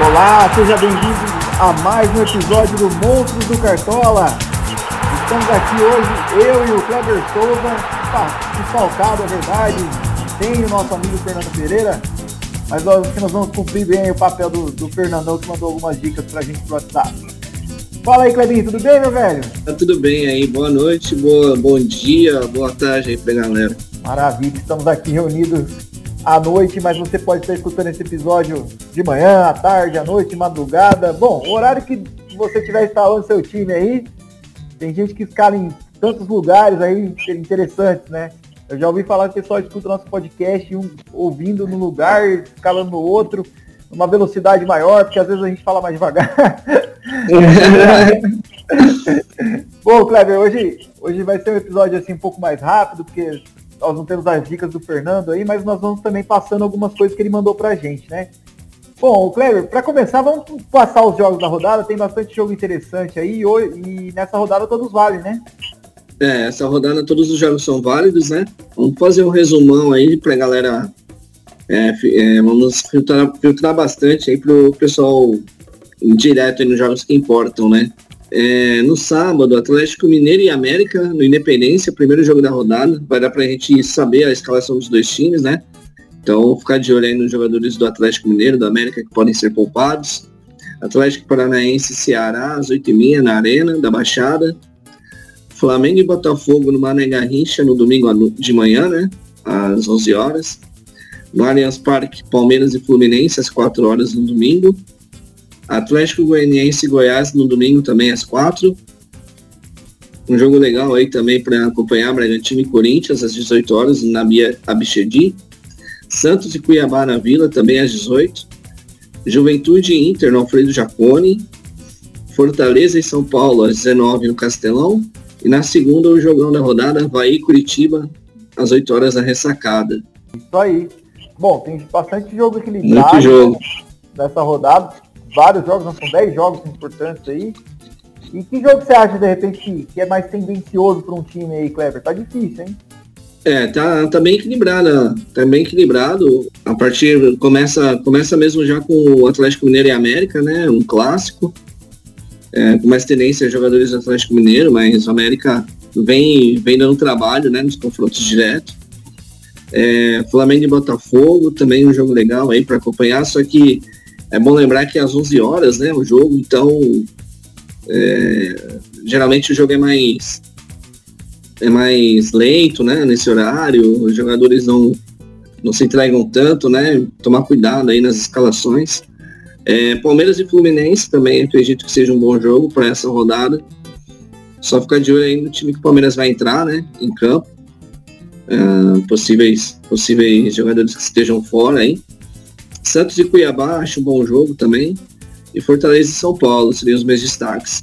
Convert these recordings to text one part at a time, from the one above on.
Olá, seja bem-vindo a mais um episódio do Monstros do Cartola. Estamos aqui hoje, eu e o Kleber Souza, desfalcado, é verdade, tem o nosso amigo Fernando Pereira, mas nós, nós vamos cumprir bem o papel do, do Fernandão, que mandou algumas dicas pra gente pro WhatsApp. Fala aí, Clebinho, tudo bem, meu velho? Tá tudo bem aí, boa noite, boa, bom dia, boa tarde aí pra galera. Maravilha, estamos aqui reunidos à noite, mas você pode estar escutando esse episódio de manhã, à tarde, à noite, madrugada. Bom, o horário que você estiver instalando seu time aí, tem gente que escala em tantos lugares aí interessantes, né? Eu já ouvi falar que o pessoal escuta nosso podcast um ouvindo no lugar, escalando no outro, numa velocidade maior, porque às vezes a gente fala mais devagar. Bom, Kleber, hoje, hoje vai ser um episódio assim um pouco mais rápido, porque nós não temos as dicas do Fernando aí, mas nós vamos também passando algumas coisas que ele mandou pra gente, né? Bom, Cleber, para começar, vamos passar os jogos da rodada. Tem bastante jogo interessante aí e nessa rodada todos valem, né? É, essa rodada todos os jogos são válidos, né? Vamos fazer um resumão aí pra galera. É, é, vamos filtrar, filtrar bastante aí pro pessoal direto nos jogos que importam, né? É, no sábado, Atlético Mineiro e América, no Independência, primeiro jogo da rodada. Vai dar pra gente saber a escalação dos dois times, né? Então, ficar de olho aí nos jogadores do Atlético Mineiro, do América, que podem ser poupados. Atlético Paranaense e Ceará, às 8h30 na Arena da Baixada. Flamengo e Botafogo no Mané Garrincha no domingo de manhã, né? Às 11 horas. No Allianz Parque, Palmeiras e Fluminense, às 4 horas no domingo. Atlético Goianiense e Goiás no domingo também às quatro. Um jogo legal aí também para acompanhar Bragantino e Corinthians às 18 horas na Bia Abichedi. Santos e Cuiabá na Vila também às 18. Juventude e Inter no Alfredo Jacone. Fortaleza e São Paulo às 19 no Castelão. E na segunda o jogão da rodada, Havaí e Curitiba às 8 horas na ressacada. Isso aí. Bom, tem bastante jogo equilibrado Muito jogo. nessa rodada vários jogos, não são 10 jogos importantes aí. E que jogo você acha, de repente, que, é mais tendencioso para um time aí, Kleber? Tá difícil, hein? É, tá, tá bem equilibrado, tá bem equilibrado. A partir começa, começa mesmo já com o Atlético Mineiro e América, né? Um clássico. É, com mais tendência a jogadores do Atlético Mineiro, mas o América vem, vem dando trabalho, né? Nos confrontos diretos. É, Flamengo e Botafogo, também um jogo legal aí para acompanhar, só que é bom lembrar que às 11 horas, né, o jogo, então é, geralmente o jogo é mais é mais lento, né, nesse horário, os jogadores não não se entregam tanto, né, tomar cuidado aí nas escalações. É, Palmeiras e Fluminense também acredito que seja um bom jogo para essa rodada. Só ficar de olho aí no time que o Palmeiras vai entrar, né, em campo. Uh, possíveis, possíveis jogadores que estejam fora aí. Santos e Cuiabá, acho um bom jogo também. E Fortaleza e São Paulo seriam os meus destaques.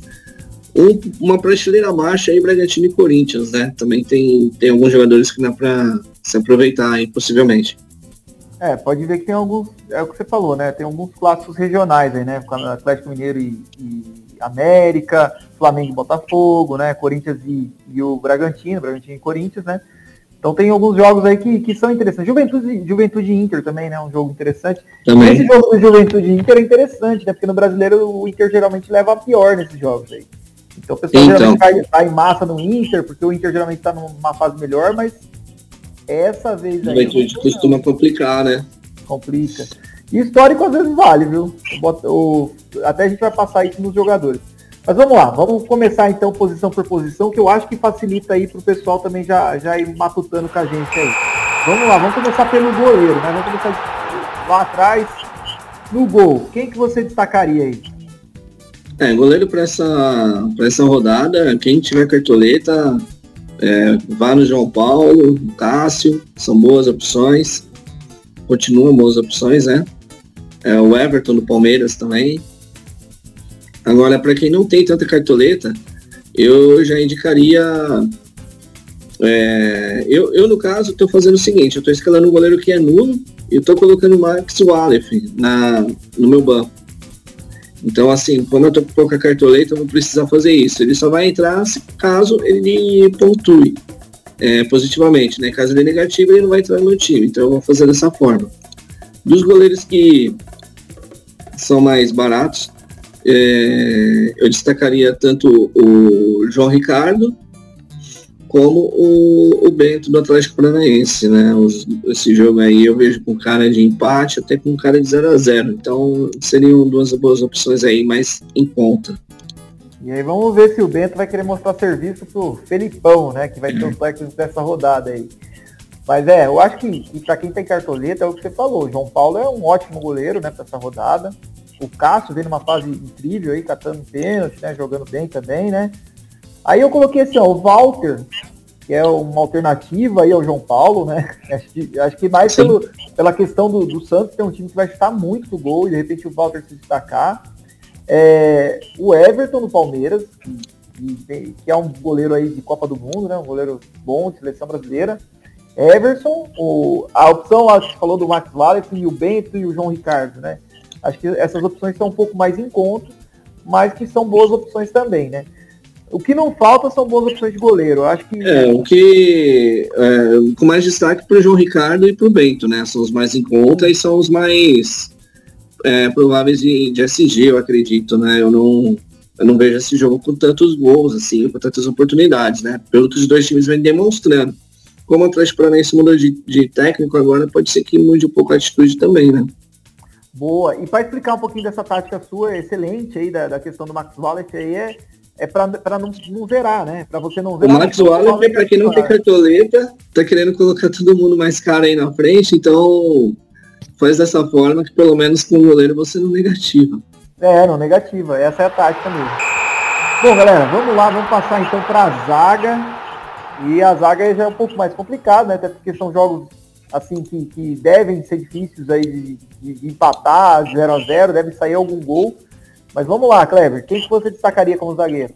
Um, uma prateleira baixa aí, Bragantino e Corinthians, né? Também tem, tem alguns jogadores que dá para se aproveitar aí, possivelmente. É, pode ver que tem alguns, é o que você falou, né? Tem alguns clássicos regionais aí, né? Atlético Mineiro e, e América, Flamengo e Botafogo, né? Corinthians e, e o Bragantino, Bragantino e Corinthians, né? Então tem alguns jogos aí que, que são interessantes. Juventude, Juventude Inter também, né? Um jogo interessante. Também. Esse jogo do Juventude Inter é interessante, né? Porque no brasileiro o Inter geralmente leva a pior nesses jogos aí. Então o pessoal então. geralmente vai, vai, em massa no Inter, porque o Inter geralmente tá numa fase melhor, mas essa vez aí. Juventude costuma complicar, né? Complica. E histórico às vezes vale, viu? O, até a gente vai passar isso nos jogadores. Mas vamos lá, vamos começar então posição por posição, que eu acho que facilita aí para o pessoal também já, já ir matutando com a gente aí. Vamos lá, vamos começar pelo goleiro, né? Vamos começar lá atrás, no gol. Quem que você destacaria aí? É, goleiro para essa, essa rodada, quem tiver cartoleta, é, vá no João Paulo, no Cássio, são boas opções. Continuam boas opções, né? É, o Everton do Palmeiras também. Agora, para quem não tem tanta cartoleta, eu já indicaria. É, eu, eu, no caso, estou fazendo o seguinte: eu estou escalando um goleiro que é nulo e estou colocando o Max Wallace na, no meu banco. Então, assim, como eu estou com pouca cartoleta, eu vou precisar fazer isso. Ele só vai entrar caso ele pontue é, positivamente, né? Caso ele é negativo, ele não vai entrar no meu time. Então, eu vou fazer dessa forma. Dos goleiros que são mais baratos. É, eu destacaria tanto o João Ricardo como o, o Bento do Atlético Paranaense, né? Os, esse jogo aí eu vejo com cara de empate, até com cara de 0 a 0 Então seriam duas boas opções aí, mais em conta. E aí vamos ver se o Bento vai querer mostrar serviço pro Felipão, né? Que vai ter o técnico dessa rodada aí. Mas é, eu acho que, que para quem tem cartoleta é o que você falou. O João Paulo é um ótimo goleiro, né, para essa rodada. O Cássio vem numa fase incrível aí, catando pênalti, né, jogando bem também, né? Aí eu coloquei assim, ó, o Walter, que é uma alternativa aí ao João Paulo, né? Acho que, acho que mais pelo, pela questão do, do Santos, tem um time que vai chutar muito do gol, e de repente o Walter se destacar. É, o Everton do Palmeiras, que, que, é um goleiro aí de Copa do Mundo, né? Um goleiro bom, de seleção brasileira. Everson, o, a opção lá que falou do Max Wallace e o Bento e o João Ricardo, né? Acho que essas opções estão um pouco mais em conta, mas que são boas opções também, né? O que não falta são boas opções de goleiro. Acho que. É, o que. É, com mais destaque para o João Ricardo e para o Bento, né? São os mais em conta e são os mais é, prováveis de, de SG, eu acredito, né? Eu não, eu não vejo esse jogo com tantos gols, assim, com tantas oportunidades, né? Pelo que os dois times vêm demonstrando. Como o Atlético Paranaense mudou de, de técnico agora, pode ser que mude um pouco a atitude também, né? Boa. E para explicar um pouquinho dessa tática sua, excelente aí, da, da questão do Max Wallet aí, é é para não, não zerar, né? Para você não zerar. O Max Wallace, para quem não tem cartoleta, tá querendo colocar todo mundo mais caro aí na frente, então faz dessa forma que pelo menos com o goleiro você não negativa. É, não negativa. Essa é a tática mesmo. Bom, galera, vamos lá, vamos passar então para a zaga. E a zaga já é um pouco mais complicada, né? Até porque são jogos assim que, que devem ser difíceis aí de, de, de empatar 0 a 0 deve sair algum gol. Mas vamos lá, Kleber, quem que você destacaria como zagueiro?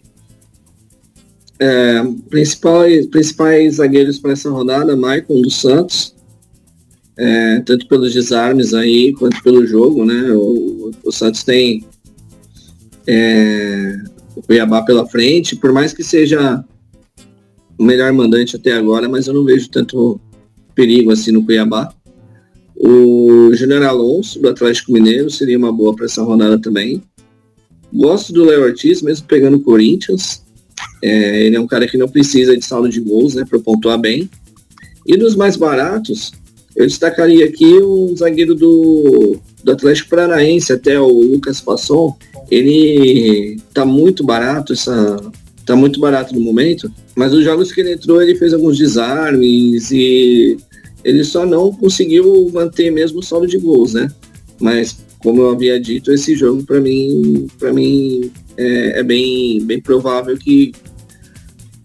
É, principais, principais zagueiros para essa rodada, Maicon dos Santos, é, tanto pelos desarmes aí, quanto pelo jogo, né? O, o Santos tem é, o Cuiabá pela frente, por mais que seja o melhor mandante até agora, mas eu não vejo tanto perigo assim no Cuiabá. O Júnior Alonso, do Atlético Mineiro, seria uma boa para essa rodada também. Gosto do Léo Ortiz, mesmo pegando o Corinthians. É, ele é um cara que não precisa de saldo de gols, né, para pontuar bem. E dos mais baratos, eu destacaria aqui o zagueiro do, do Atlético Paranaense, até o Lucas Passon. Ele tá muito barato, essa, tá muito barato no momento, mas os jogos que ele entrou, ele fez alguns desarmes e ele só não conseguiu manter mesmo o saldo de gols, né? Mas como eu havia dito, esse jogo para mim, para mim é, é, bem, bem provável que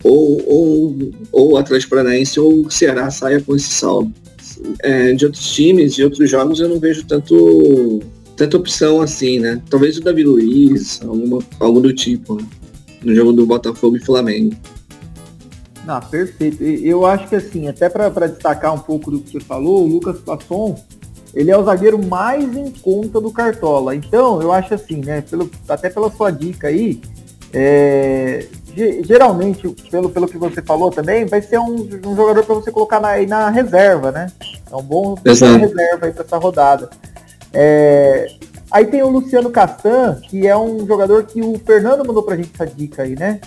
ou, ou, ou o Atlético Paranaense ou o Ceará saia com esse saldo. É, de outros times, de outros jogos, eu não vejo tanto tanta opção assim, né? Talvez o Davi Luiz, alguma, algo do tipo, né? No jogo do Botafogo e Flamengo. Ah, perfeito. Eu acho que assim, até para destacar um pouco do que você falou, o Lucas Passon, ele é o zagueiro mais em conta do Cartola. Então, eu acho assim, né? Pelo, até pela sua dica aí, é, geralmente, pelo, pelo que você falou também, vai ser um, um jogador para você colocar na, na reserva, né? É um bom reserva aí para essa rodada. É, aí tem o Luciano Castan, que é um jogador que o Fernando mandou pra gente essa dica aí, né?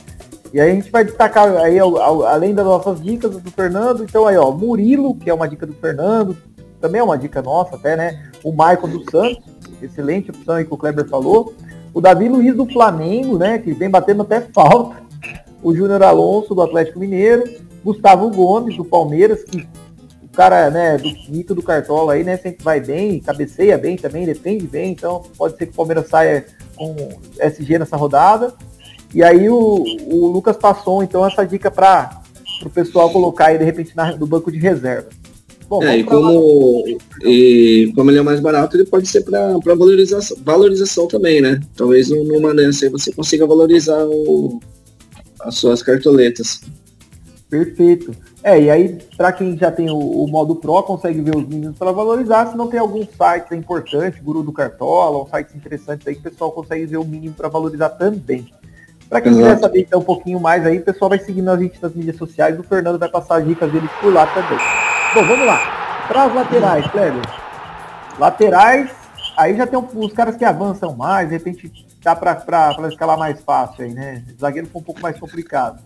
E aí a gente vai destacar aí, além das nossas dicas do Fernando, então aí, ó, Murilo, que é uma dica do Fernando, também é uma dica nossa até, né? O Maicon dos Santos, excelente opção aí que o Kleber falou. O Davi Luiz do Flamengo, né? Que vem batendo até falta. O Júnior Alonso do Atlético Mineiro. Gustavo Gomes do Palmeiras, que cara, né, do mito do Cartola aí, né, sempre vai bem, cabeceia bem também, defende bem, então pode ser que o Palmeiras saia com SG nessa rodada. E aí o, o Lucas passou, então, essa dica para o pessoal colocar aí, de repente, na, no banco de reserva. Bom, é, e como, e como ele é mais barato, ele pode ser para valorização, valorização também, né? Talvez numa dessa aí você consiga valorizar o, as suas cartoletas. Perfeito. É, e aí, para quem já tem o, o, modo Pro, consegue ver os mínimos para valorizar. Se não tem alguns sites importantes, Guru do Cartola, ou sites interessantes aí que o pessoal consegue ver o mínimo para valorizar também. Para quem Exato. quiser saber então, um pouquinho mais aí, o pessoal vai seguindo a gente nas mídias sociais. O Fernando vai passar dicas dele por lá também. Bom, vamos lá. Para as laterais, Kleber. Laterais, Aí já tem os caras que avançam mais, de repente dá para escalar mais fácil aí, né? O zagueiro foi um pouco mais complicado.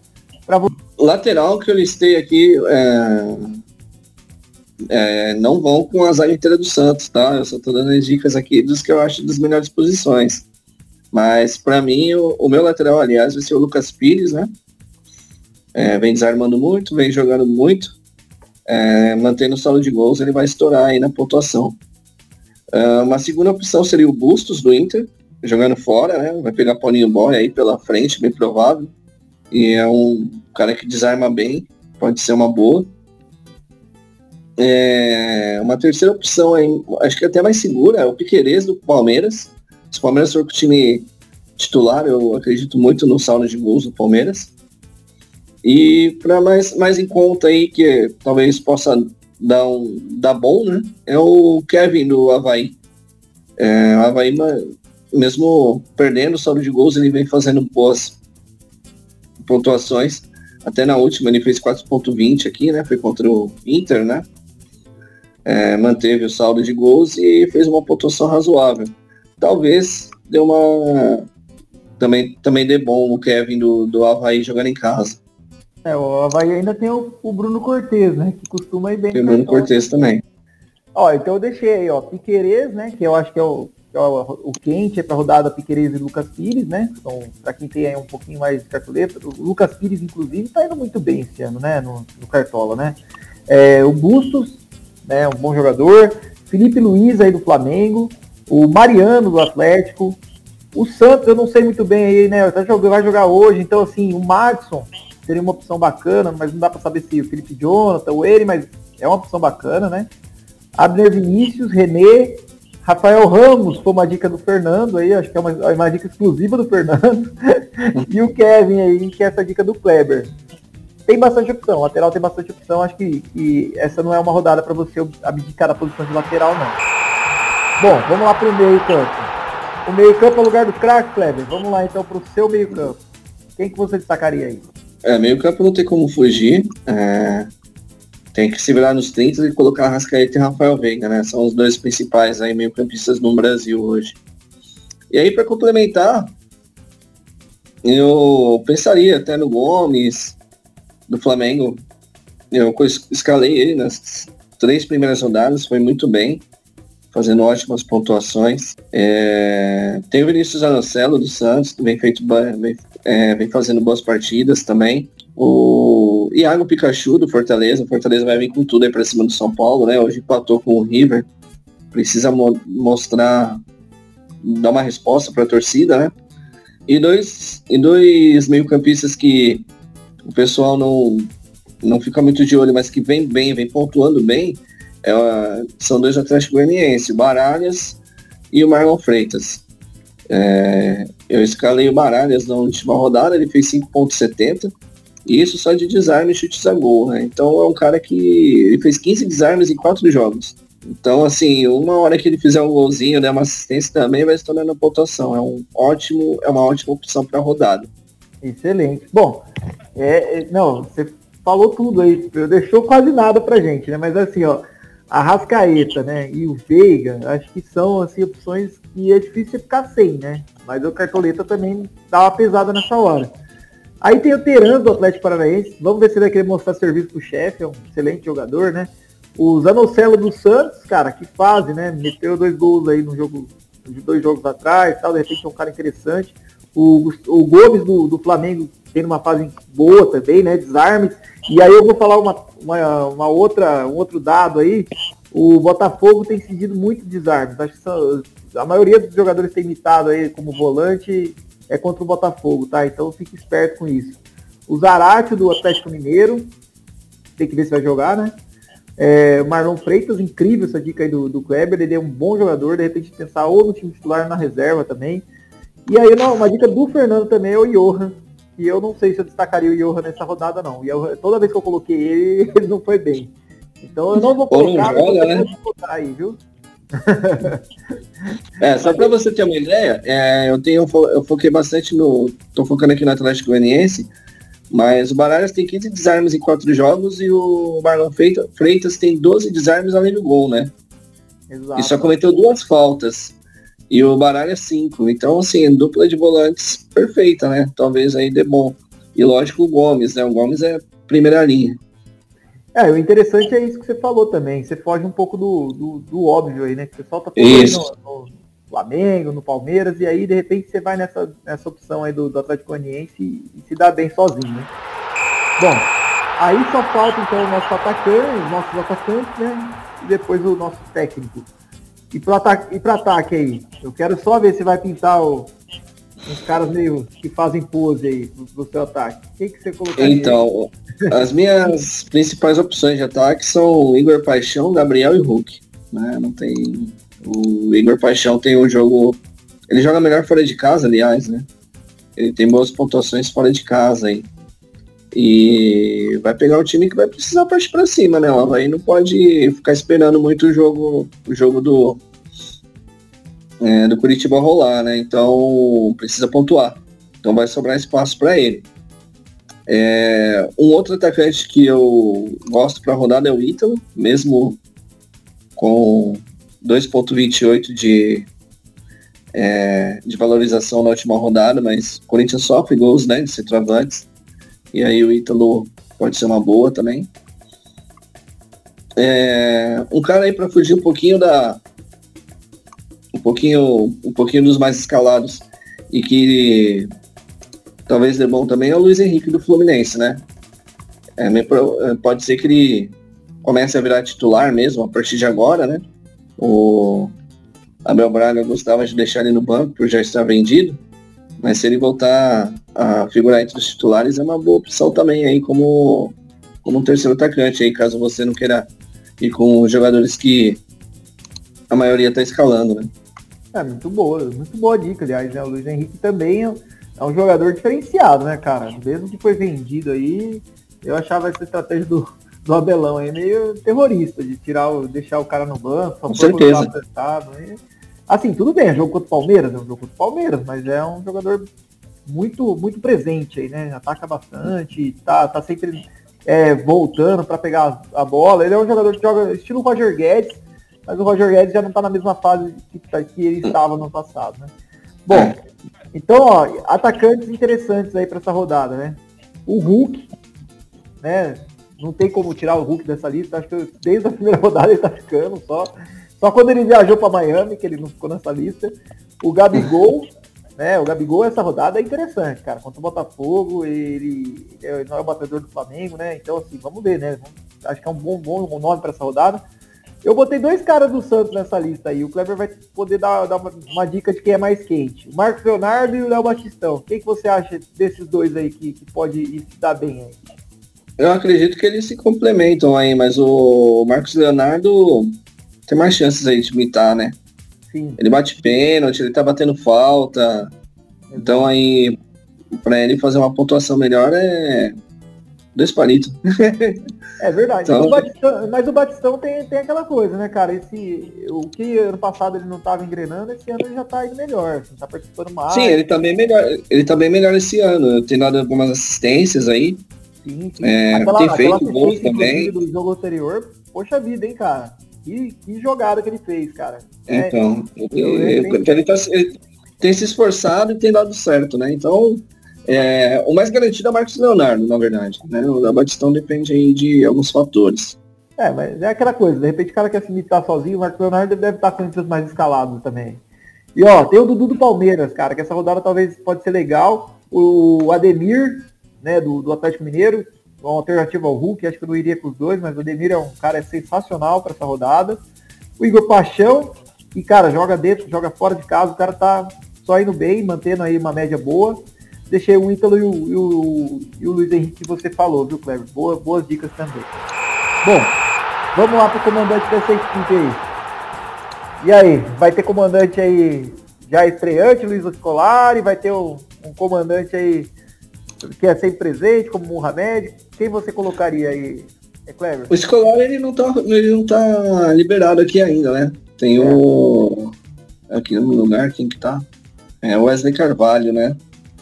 Pra... Lateral que eu listei aqui, é... É, não vão com a zaga inteira do Santos, tá? Eu só tô dando as dicas aqui dos que eu acho das melhores posições. Mas para mim, o, o, meu lateral, aliás, vai ser o Lucas Pires, né? É, vem desarmando muito, vem jogando muito. É, mantendo o saldo de gols, ele vai estourar aí na pontuação. Uh, uma segunda opção seria o Bustos do Inter, jogando fora, né? Vai pegar Paulinho Boy aí pela frente, bem provável. E é um cara que desarma bem, pode ser uma boa. É, uma terceira opção, aí, acho que até mais segura, é o Piquerez do Palmeiras. Se o Palmeiras for com o time titular, eu acredito muito no saldo de gols do Palmeiras. E para mais, mais em conta aí, que talvez possa dar, um, dar bom, né? É o Kevin do Havaí. É, o Havaí, mesmo perdendo o saldo de gols, ele vem fazendo boas pontuações. Até na última ele fez 4.20 aqui, né? Foi contra o Inter, né? É, manteve o saldo de gols e fez uma pontuação razoável. Talvez dê uma. Também, também dê bom o Kevin do, do Havaí jogando em casa. É, o Havaí ainda tem o, o Bruno Cortez, né? Que costuma ir bem. Tem o Bruno Cortez também. Ó, então eu deixei aí, ó, Piquerez, né? Que eu acho que é o, o, quente é para rodada Piquerez e Lucas Pires, né? Então, para quem tem aí um pouquinho mais de cartoleta, o Lucas Pires, inclusive, tá indo muito bem esse ano, né? No, no Cartola, né? É, o Bustos, né? Um bom jogador. Felipe Luiz aí do Flamengo. O Mariano do Atlético. O Santos, eu não sei muito bem aí, né? Tá vai jogar hoje, então assim, o Madison seria uma opção bacana, mas não dá para saber se o Felipe Jonathan ou ele, mas é uma opção bacana, né? Abner Vinícius, René, Rafael Ramos, foi uma dica do Fernando aí, acho que é uma, é uma dica exclusiva do Fernando. e o Kevin aí, que é essa dica do Kleber. Tem bastante opção, lateral tem bastante opção, acho que, que essa não é uma rodada para você abdicar da posição de lateral, não. Bom, vamos lá para o meio campo. O meio campo é o lugar do craque, Kleber. Vamos lá então para o seu meio campo. Quem que você destacaria aí? É, meio campo não tem como fugir. É, tem que se virar nos 30 e colocar Rascaeta e Rafael Veiga, né? São os dois principais aí meio campistas no Brasil hoje. E aí, para complementar, eu pensaria até no Gomes, do Flamengo. Eu escalei ele nas três primeiras rodadas, foi muito bem, fazendo ótimas pontuações. É, tem o Vinícius Anocelo do Santos, que vem, feito, vem, é, vem fazendo boas partidas também. O Iago Pikachu do Fortaleza. O Fortaleza vai vir com tudo aí para cima do São Paulo, né? Hoje empatou com o River. Precisa mo mostrar, dar uma resposta para a torcida, né? E dois, e dois meio-campistas que o pessoal não, não fica muito de olho, mas que vem bem, vem pontuando bem, é, são dois Atlético Goianiense, o Baralhas e o Marlon Freitas. É, eu escalei o Baralhas na última rodada, ele fez 5.70, e isso só de desarme e chutes a gol, né? Então é um cara que ele fez 15 desarmes em 4 jogos. Então, assim, uma hora que ele fizer um golzinho, né, uma assistência também vai se tornando pontuação. É um ótimo, é uma ótima opção para rodada. Excelente. Bom, é, é, não, você falou tudo aí, deixou quase nada pra gente, né? Mas assim, ó, a Rascaeta, né, e o Veiga, acho que são assim opções que é difícil ficar sem, né? Mas o Cartoleta também dá uma pesada nessa hora. Aí tem o Teran do Atlético Paranaense. Vamos ver se ele vai querer mostrar serviço pro chefe, é um excelente jogador, né? O Zanocelo do Santos, cara, que fase, né? Meteu dois gols aí no jogo, dois jogos atrás, tal, de repente é um cara interessante. O, o Gomes do, do Flamengo tem uma fase boa também, né? Desarmes. E aí eu vou falar uma, uma, uma, outra, um outro dado aí. O Botafogo tem cedido muito desarmes. Acho que a maioria dos jogadores tem imitado aí como volante é contra o Botafogo, tá? Então fique esperto com isso. O Zarate do Atlético Mineiro, tem que ver se vai jogar, né? É, Marlon Freitas, incrível essa dica aí do, do Kleber, ele é um bom jogador, de repente pensar ou no time titular na reserva também. E aí, não, uma dica do Fernando também é o Johan, que eu não sei se eu destacaria o Johan nessa rodada, não. E toda vez que eu coloquei ele, ele não foi bem. Então eu não vou colocar, não joga, né? colocar aí, viu? é, só para você ter uma ideia, é, eu tenho eu foquei bastante no. tô focando aqui no Atlético Goianiense, mas o Baralhas tem 15 desarmes em 4 jogos e o Marlon Freitas tem 12 desarmes além do gol, né? Exato. E só cometeu duas faltas. E o Baralha 5. Então, assim, dupla de volantes perfeita, né? Talvez aí dê bom. E lógico o Gomes, né? O Gomes é primeira linha. É, o interessante é isso que você falou também. Você foge um pouco do, do, do óbvio aí, né? Que você solta no, no, Flamengo, no Palmeiras, e aí de repente você vai nessa, nessa opção aí do, do Atlético Goianiense e, e, se dá bem sozinho, né? Bom, aí só falta então o nosso atacante, os nossos atacantes, né? E depois o nosso técnico. E para ataque, e ataque aí, eu quero só ver se vai pintar o, uns caras meio que fazem pose aí do, seu ataque. Quem que você colocaria? Então, as minhas principais opções de ataque são Igor Paixão, Gabriel e Hulk. Né? Não tem. O Igor Paixão tem um jogo. Ele joga melhor fora de casa, aliás, né? Ele tem boas pontuações fora de casa aí. E vai pegar um time que vai precisar partir para cima, né? Aí não pode ficar esperando muito o jogo, o jogo do, é, do Curitiba rolar, né? Então precisa pontuar. Então vai sobrar espaço para ele. É, um outro atacante que eu gosto para rodada é o Ítalo, mesmo com 2.28 de, é, de valorização na última rodada, mas o Corinthians sofre gols né, de centroavantes. E aí o Ítalo pode ser uma boa também. É, um cara aí para fugir um pouquinho da, pouquinho, um pouquinho dos mais escalados e que talvez dê bom também é o Luiz Henrique do Fluminense, né? É, é, pode ser que ele comece a virar titular mesmo a partir de agora, né? O Abel Braga gostava de deixar ele no banco por já estar vendido, mas se ele voltar a figurar entre os titulares é uma boa opção também aí como, como um terceiro atacante aí, caso você não queira ir com jogadores que a maioria está escalando, né? É, muito boa, muito boa dica, aliás, né? O Luiz Henrique também é, é um jogador diferenciado, né, cara? Mesmo que foi vendido aí, eu achava essa estratégia do, do Abelão aí meio terrorista, de tirar o, deixar o cara no banco, só Com certeza. Apertado, aí. Assim, tudo bem, é jogo contra o Palmeiras, é um jogo contra o Palmeiras, mas é um jogador muito, muito presente aí, né? Ataca bastante, tá, tá sempre é, voltando para pegar a bola. Ele é um jogador que joga estilo Roger Guedes, mas o Roger Guedes já não está na mesma fase que, que ele estava no passado, né? Bom, então, ó, atacantes interessantes aí para essa rodada, né? O Hulk, né? Não tem como tirar o Hulk dessa lista, acho que desde a primeira rodada ele está ficando só. Só quando ele viajou para Miami, que ele não ficou nessa lista. O Gabigol, né? O Gabigol, essa rodada é interessante, cara. Contra o Botafogo, ele, ele não é o batedor do Flamengo, né? Então, assim, vamos ver, né? Acho que é um bom, bom nome para essa rodada. Eu botei dois caras do Santos nessa lista aí. O Kleber vai poder dar, dar uma, uma, dica de quem é mais quente. O Marcos Leonardo e o Léo Batistão. O que, que você acha desses dois aí que, que pode se dar bem aí? Eu acredito que eles se complementam aí, mas o Marcos Leonardo tem mais chances aí de imitar, né? Sim. Ele bate pênalti, ele tá batendo falta. Então aí, para ele fazer uma pontuação melhor é dois palitos. É verdade. Então, o Batistão, mas o Batistão tem, tem aquela coisa, né, cara? Esse, o que ano passado ele não estava engrenando, esse ano ele já está indo melhor, assim, tá participando mais. Sim, ele tá bem melhor. Ele tá bem melhor esse ano. Tem dado algumas assistências aí. Sim, sim. É, aquela, tem feito gols também. Do jogo anterior, poxa vida, hein, cara? Que, que jogada que ele fez, cara. É, então, ele, ele, ele, tá, ele tem se esforçado e tem dado certo, né? Então, é, o mais garantido é o Marcos Leonardo, na verdade. Né? O da Batistão depende aí de alguns fatores. É, mas é aquela coisa, de repente o cara quer se imitar sozinho, o Marcos Leonardo deve estar com os mais escalados também. E ó, tem o Dudu do Palmeiras, cara, que essa rodada talvez pode ser legal. O Ademir, né, do, do Atlético Mineiro, uma alternativa ao Hulk, acho que eu não iria com os dois, mas o Ademir é um cara sensacional para essa rodada. O Igor Paixão, e cara, joga dentro, joga fora de casa, o cara tá só indo bem, mantendo aí uma média boa deixei o Ítalo e o, e o, e o Luiz Henrique que você falou, viu, Cleber? Boa, boas dicas também. Bom, vamos lá para o comandante dessa equipe aí. E aí, vai ter comandante aí já estreante, Luiz Escolari, vai ter um, um comandante aí que é sempre presente, como Mohamed. Quem você colocaria aí, é Cleber? O Escolar ele não tá, ele não tá liberado aqui ainda, né? Tem é. o. Aqui no lugar, quem que tá? É o Wesley Carvalho, né?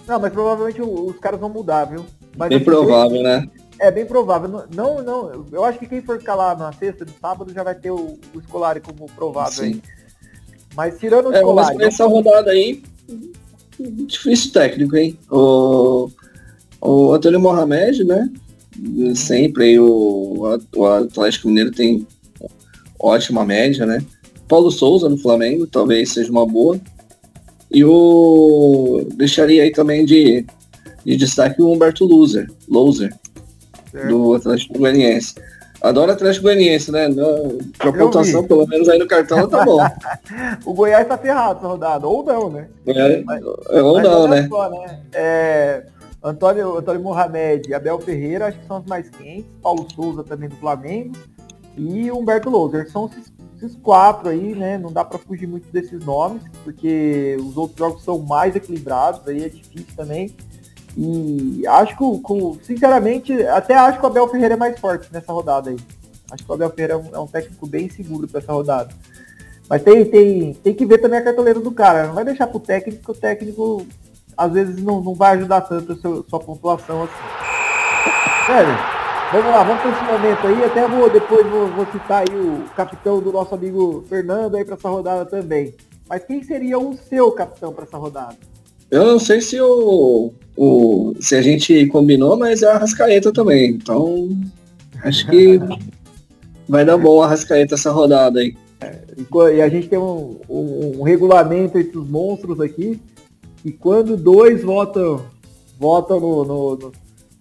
Não, mas provavelmente os caras vão mudar, viu? Mas, bem assim, provável, né? É bem provável. Não, não, eu acho que quem for escalar na sexta, no sábado, já vai ter o, o Scolari como provável Sim. aí. Mas tirando o é, Scolari... Mas essa rodada aí, difícil técnico, hein? O, o Antônio Mohamed, né? Sempre aí o, o Atlético Mineiro tem ótima média, né? Paulo Souza no Flamengo, talvez seja uma boa. E o deixaria aí também de, de destaque o Humberto Loser, Loser do Atlético Goianiense. Adoro Atlético Goianiense, né? Pra pontuação, pelo menos aí no cartão, tá bom. o Goiás tá ferrado essa rodada, ou não, né? É, mas, ou mas não, né? Só, né? É, Antônio, Antônio Mohamed e Abel Ferreira, acho que são os mais quentes. Paulo Souza também do Flamengo. E Humberto Loser. São esses, esses quatro aí, né? Não dá para fugir muito desses nomes, porque os outros jogos são mais equilibrados, aí é difícil também. E acho que, sinceramente, até acho que o Abel Ferreira é mais forte nessa rodada aí. Acho que o Abel Ferreira é um, é um técnico bem seguro para essa rodada. Mas tem, tem, tem que ver também a cartoleira do cara. Não vai deixar pro técnico, o técnico às vezes não, não vai ajudar tanto a sua, sua pontuação assim. Sério, vamos lá, vamos para esse momento aí. Até vou depois vou, vou citar aí o capitão do nosso amigo Fernando aí para essa rodada também. Mas quem seria o seu capitão para essa rodada? Eu não sei se o, o se a gente combinou, mas é a Rascaeta também. Então, acho que vai dar bom a Rascaeta essa rodada aí. É, e a gente tem um, um, um regulamento entre os monstros aqui e quando dois votam, votam no, no, no,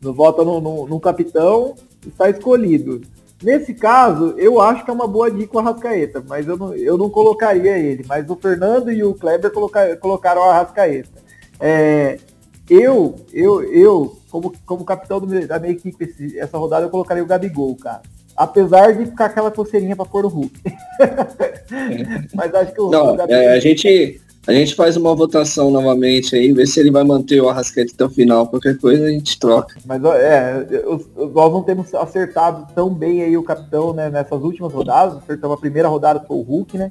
no votam no, no, no, capitão, está escolhido. Nesse caso, eu acho que é uma boa dica o Arrascaeta, mas eu não, eu não colocaria ele. Mas o Fernando e o Kleber colocar, colocaram o Arrascaeta. É, eu, eu, eu, como, como capitão do, da minha equipe esse, essa rodada, eu colocaria o Gabigol, cara. Apesar de ficar aquela coceirinha para pôr o Hulk. mas acho que o, não, o Gabigol... é, a gente a gente faz uma votação novamente aí, ver se ele vai manter o Arrasquete até o final. Qualquer coisa a gente troca. Mas é, nós não temos acertado tão bem aí o capitão, né, nessas últimas rodadas. Acertamos a primeira rodada foi o Hulk, né?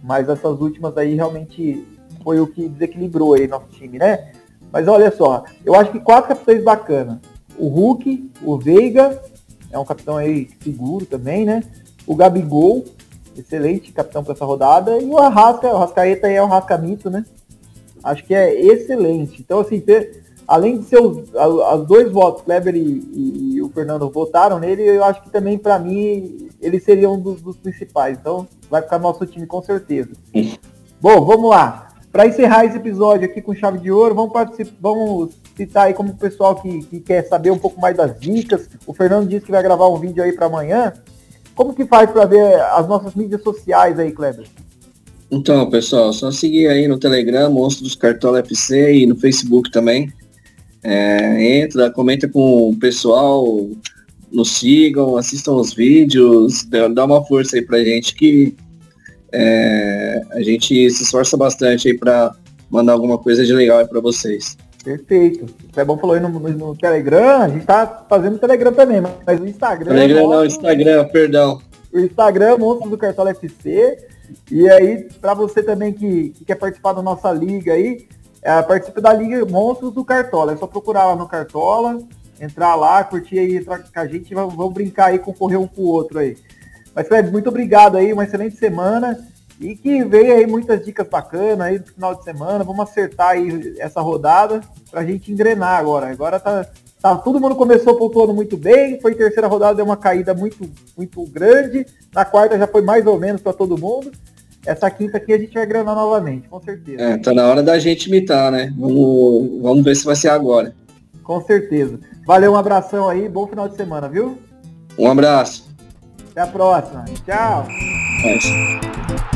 Mas essas últimas aí realmente foi o que desequilibrou aí nosso time, né? Mas olha só, eu acho que quatro capitães bacanas. O Hulk, o Veiga, é um capitão aí seguro também, né? O Gabigol, excelente capitão para essa rodada. E o Arrasca, o Arrascaeta é o Rascamito, né? Acho que é excelente. Então, assim, ter, além de ser os, os dois votos, Kleber e, e, e, o Fernando votaram nele, eu acho que também, para mim, ele seria um dos, dos, principais. Então, vai ficar nosso time com certeza. Bom, vamos lá. Para encerrar esse episódio aqui com chave de ouro, vamos, vamos citar aí como o pessoal que, que quer saber um pouco mais das dicas. O Fernando disse que vai gravar um vídeo aí para amanhã. Como que faz para ver as nossas mídias sociais aí, Kleber? Então, pessoal, só seguir aí no Telegram, Monstro dos Cartola FC e no Facebook também. É, entra, comenta com o pessoal, nos sigam, assistam os vídeos, dá uma força aí pra gente que é, a gente se esforça bastante aí para mandar alguma coisa de legal aí para vocês. Perfeito. O Clebão falou aí no, no, no, Telegram, a gente tá fazendo Telegram também, mas o Instagram. Telegram não, Instagram, perdão. O Instagram, Monstros do Cartola FC. E aí, para você também que, que, quer participar da nossa liga aí, é, participe da Liga Monstros do Cartola. É só procurar lá no Cartola, entrar lá, curtir aí, entrar com a gente vamos, vamos brincar aí, concorrer um com o outro aí. Mas, Fred, muito obrigado aí, uma excelente semana. E que veio aí muitas dicas bacanas aí no final de semana. Vamos acertar aí essa rodada pra gente engrenar agora. Agora tá, tá todo mundo começou pontuando muito bem. Foi terceira rodada, deu uma caída muito, muito grande. Na quarta já foi mais ou menos para todo mundo. Essa quinta aqui a gente vai engrenar novamente, com certeza. É, tá na hora da gente imitar, né? Vamos, vamos ver se vai ser agora. Com certeza. Valeu, um abração aí, bom final de semana, viu? Um abraço. Até a próxima. Tchau. É.